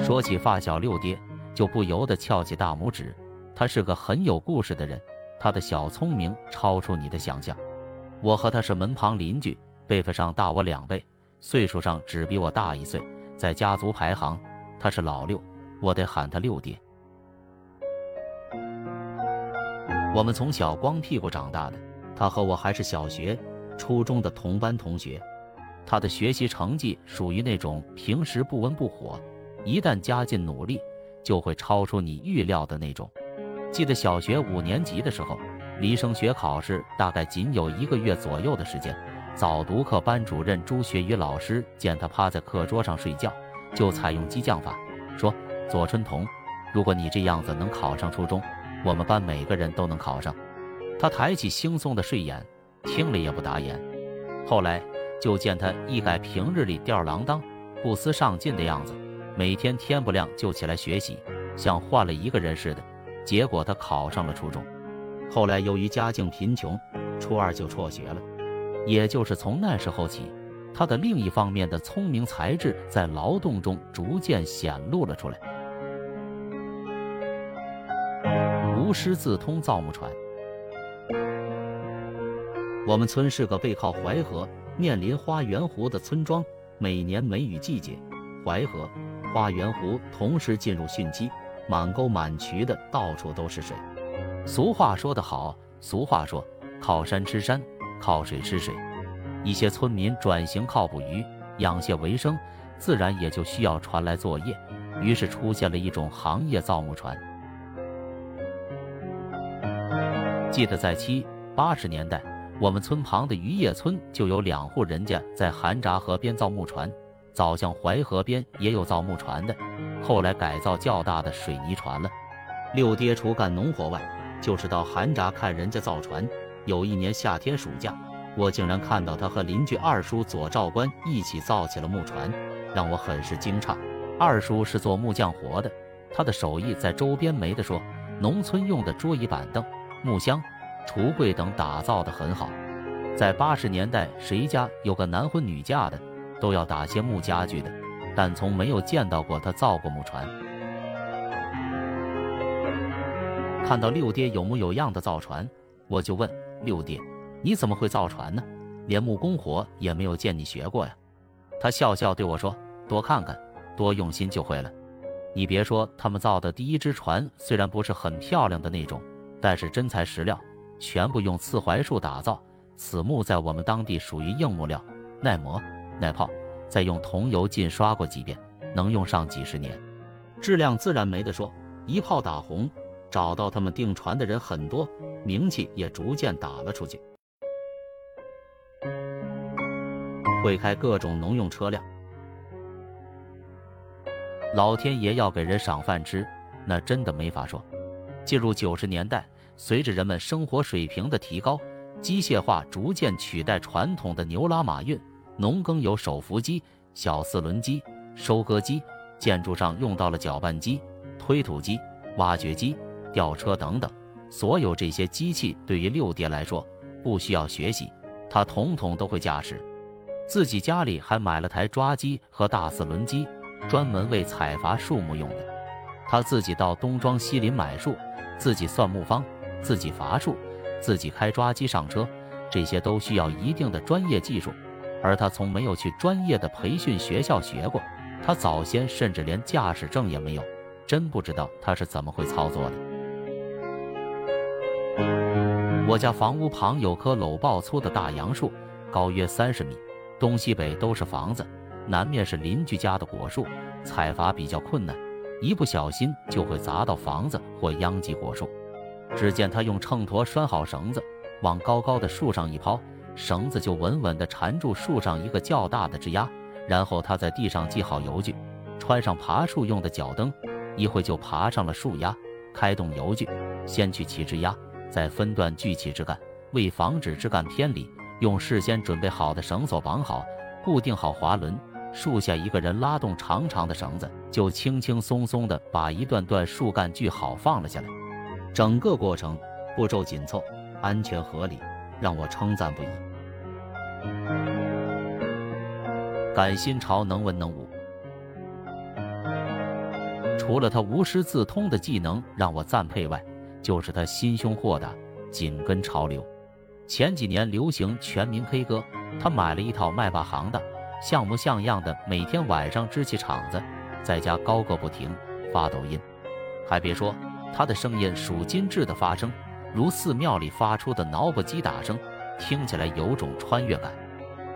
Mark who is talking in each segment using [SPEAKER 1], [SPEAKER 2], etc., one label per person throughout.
[SPEAKER 1] 说起发小六爹，就不由得翘起大拇指。他是个很有故事的人，他的小聪明超出你的想象。我和他是门旁邻居，辈分上大我两倍，岁数上只比我大一岁。在家族排行，他是老六，我得喊他六爹。我们从小光屁股长大的，他和我还是小学、初中的同班同学。他的学习成绩属于那种平时不温不火，一旦加进努力，就会超出你预料的那种。记得小学五年级的时候，离升学考试大概仅有一个月左右的时间。早读课班主任朱学宇老师见他趴在课桌上睡觉，就采用激将法，说：“左春彤，如果你这样子能考上初中，我们班每个人都能考上。”他抬起惺忪的睡眼，听了也不答言。后来就见他一改平日里吊儿郎当、不思上进的样子，每天天不亮就起来学习，像换了一个人似的。结果他考上了初中。后来由于家境贫穷，初二就辍学了。也就是从那时候起，他的另一方面的聪明才智在劳动中逐渐显露了出来。无师自通造木船。我们村是个背靠淮河、面临花园湖的村庄。每年梅雨季节，淮河、花园湖同时进入汛期，满沟满渠的到处都是水。俗话说得好，俗话说靠山吃山。靠水吃水，一些村民转型靠捕鱼、养蟹为生，自然也就需要船来作业。于是出现了一种行业——造木船。记得在七八十年代，我们村旁的渔业村就有两户人家在韩闸河边造木船，早像淮河边也有造木船的，后来改造较大的水泥船了。六爹除干农活外，就是到韩闸看人家造船。有一年夏天暑假，我竟然看到他和邻居二叔左照官一起造起了木船，让我很是惊诧。二叔是做木匠活的，他的手艺在周边没得说。农村用的桌椅板凳、木箱、橱柜等打造的很好。在八十年代，谁家有个男婚女嫁的，都要打些木家具的，但从没有见到过他造过木船。看到六爹有模有样的造船，我就问。六爹，你怎么会造船呢？连木工活也没有见你学过呀。他笑笑对我说：“多看看，多用心就会了。你别说，他们造的第一只船虽然不是很漂亮的那种，但是真材实料，全部用刺槐树打造。此木在我们当地属于硬木料，耐磨耐泡，再用桐油浸刷过几遍，能用上几十年。质量自然没得说，一炮打红。”找到他们订船的人很多，名气也逐渐打了出去。会开各种农用车辆，老天爷要给人赏饭吃，那真的没法说。进入九十年代，随着人们生活水平的提高，机械化逐渐取代传统的牛拉马运，农耕有手扶机、小四轮机、收割机，建筑上用到了搅拌机、推土机、挖掘机。吊车等等，所有这些机器对于六爹来说不需要学习，他统统都会驾驶。自己家里还买了台抓机和大四轮机，专门为采伐树木用的。他自己到东庄西林买树，自己算木方，自己伐树，自己开抓机上车，这些都需要一定的专业技术，而他从没有去专业的培训学校学过。他早先甚至连驾驶证也没有，真不知道他是怎么会操作的。我家房屋旁有棵搂抱粗的大杨树，高约三十米，东西北都是房子，南面是邻居家的果树，采伐比较困难，一不小心就会砸到房子或殃及果树。只见他用秤砣拴好绳子，往高高的树上一抛，绳子就稳稳地缠住树上一个较大的枝丫，然后他在地上系好油锯，穿上爬树用的脚蹬，一会就爬上了树丫，开动油锯，先去起枝丫。再分段锯起枝干，为防止枝干偏离，用事先准备好的绳索绑好，固定好滑轮。树下一个人拉动长长的绳子，就轻轻松松地把一段段树干锯好放了下来。整个过程步骤紧凑，安全合理，让我称赞不已。感心潮能文能武。除了他无师自通的技能让我赞佩外，就是他心胸豁达，紧跟潮流。前几年流行全民 K 歌，他买了一套麦霸行的，像模像样的，每天晚上支起场子，在家高歌不停发抖音。还别说，他的声音属金质的发声，如寺庙里发出的挠钹击打声，听起来有种穿越感。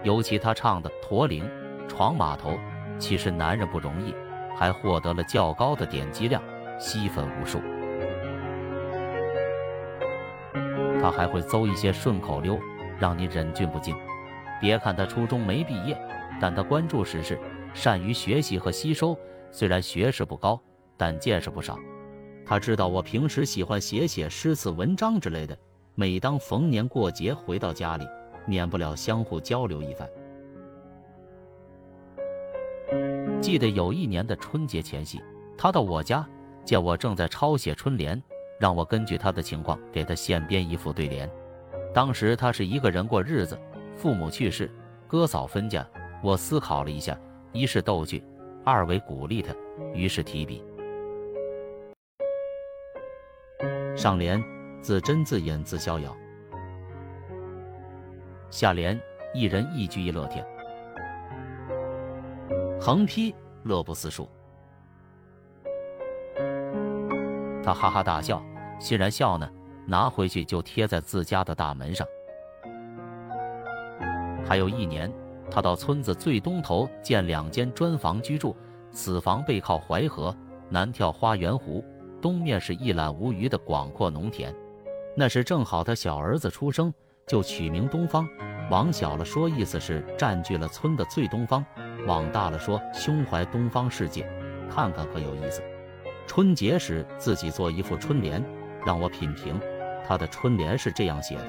[SPEAKER 1] 尤其他唱的《驼铃》《闯码头》，其实男人不容易，还获得了较高的点击量，吸粉无数。他还会诌一些顺口溜，让你忍俊不禁。别看他初中没毕业，但他关注时事，善于学习和吸收。虽然学识不高，但见识不少。他知道我平时喜欢写写诗词文章之类的，每当逢年过节回到家里，免不了相互交流一番。记得有一年的春节前夕，他到我家，见我正在抄写春联。让我根据他的情况给他现编一副对联。当时他是一个人过日子，父母去世，哥嫂分家。我思考了一下，一是逗趣，二为鼓励他，于是提笔。上联自斟自饮自逍遥，下联一人一居一乐天，横批乐不思蜀。他哈哈大笑，欣然笑呢，拿回去就贴在自家的大门上。还有一年，他到村子最东头建两间砖房居住，此房背靠淮河，南眺花园湖，东面是一览无余的广阔农田。那时正好他小儿子出生，就取名东方。往小了说，意思是占据了村的最东方；往大了说，胸怀东方世界，看看可有意思。春节时自己做一副春联，让我品评。他的春联是这样写的：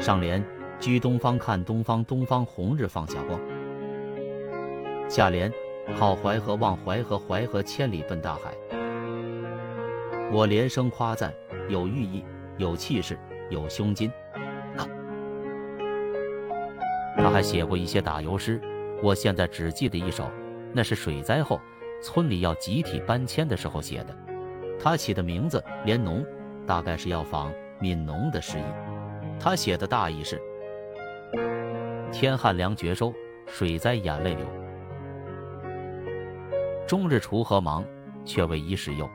[SPEAKER 1] 上联居东方看东方，东方红日放下光；下联靠淮河望淮河，淮河千里奔大海。我连声夸赞，有寓意，有气势，有胸襟。他还写过一些打油诗，我现在只记得一首，那是水灾后。村里要集体搬迁的时候写的，他起的名字“连农”，大概是要仿悯农的诗意。他写的大意是：天旱粮绝收，水灾眼泪流。终日锄禾忙，却为衣食忧。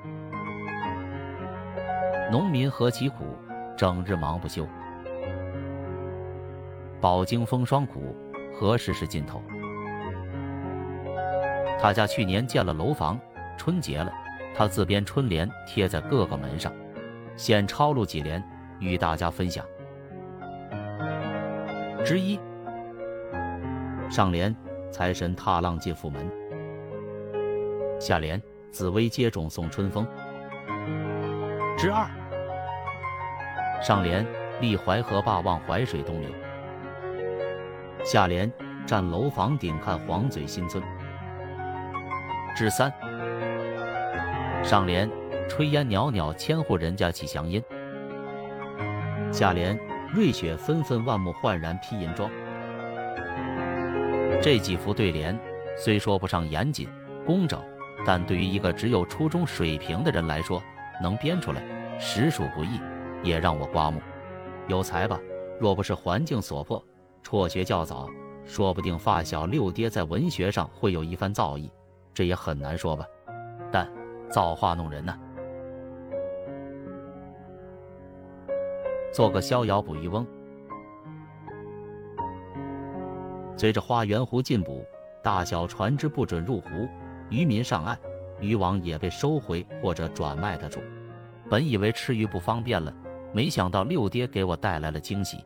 [SPEAKER 1] 农民何其苦，整日忙不休。饱经风霜苦，何时是尽头？他家去年建了楼房，春节了，他自编春联贴在各个门上，先抄录几联与大家分享。之一，上联财神踏浪进府门，下联紫薇接种送春风。之二，上联立淮河坝望淮水东流，下联站楼房顶看黄嘴新村。之三，上联炊烟袅袅，千户人家起祥音；下联瑞雪纷纷，万木焕然披银装。这几幅对联虽说不上严谨工整，但对于一个只有初中水平的人来说，能编出来实属不易，也让我刮目。有才吧？若不是环境所迫，辍学较早，说不定发小六爹在文学上会有一番造诣。这也很难说吧，但造化弄人呐。做个逍遥捕鱼翁。随着花园湖进补，大小船只不准入湖，渔民上岸，渔网也被收回或者转卖得住。本以为吃鱼不方便了，没想到六爹给我带来了惊喜，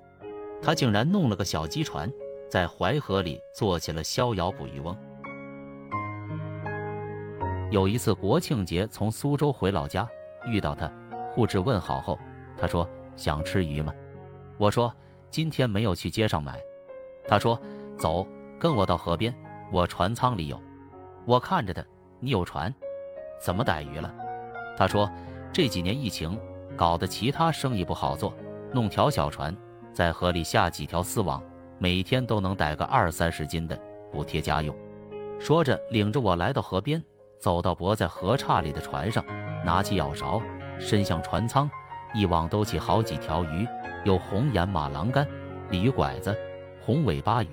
[SPEAKER 1] 他竟然弄了个小机船，在淮河里做起了逍遥捕鱼翁。有一次国庆节从苏州回老家，遇到他，互致问好后，他说想吃鱼吗？我说今天没有去街上买。他说走，跟我到河边，我船舱里有。我看着他，你有船，怎么逮鱼了？他说这几年疫情搞得其他生意不好做，弄条小船，在河里下几条丝网，每天都能逮个二三十斤的，补贴家用。说着领着我来到河边。走到泊在河岔里的船上，拿起舀勺，伸向船舱，一网兜起好几条鱼，有红眼马郎干、鲤鱼拐子、红尾巴鱼、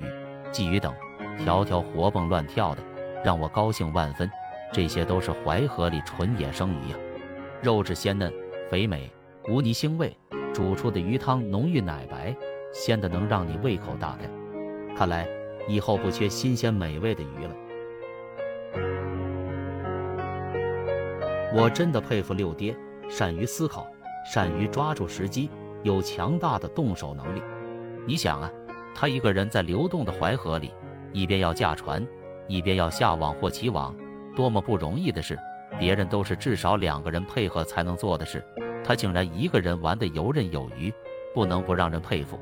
[SPEAKER 1] 鲫鱼等，条条活蹦乱跳的，让我高兴万分。这些都是淮河里纯野生鱼呀，肉质鲜嫩、肥美，无泥腥味，煮出的鱼汤浓郁奶白，鲜的能让你胃口大开。看来以后不缺新鲜美味的鱼了。我真的佩服六爹，善于思考，善于抓住时机，有强大的动手能力。你想啊，他一个人在流动的淮河里，一边要驾船，一边要下网或起网，多么不容易的事！别人都是至少两个人配合才能做的事，他竟然一个人玩得游刃有余，不能不让人佩服。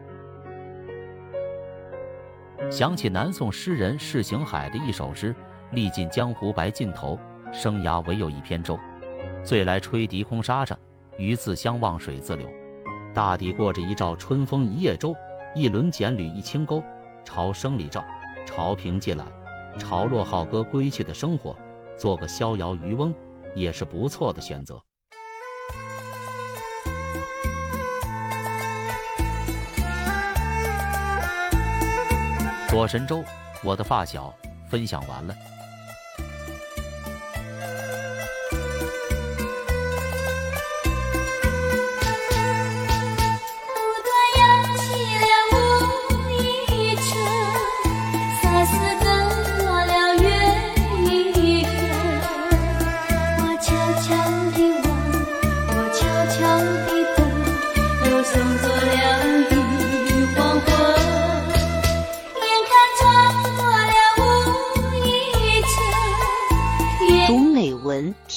[SPEAKER 1] 想起南宋诗人释行海的一首诗：“历尽江湖白尽头，生涯唯有一扁舟。醉来吹笛空沙上，鱼自相忘水自流。大抵过着一兆春风一叶舟，一轮剪缕一轻钩。朝生里照，朝平借懒，朝落浩哥归去的生活。做个逍遥渔翁，也是不错的选择。”左神州，我的发小，分享完了。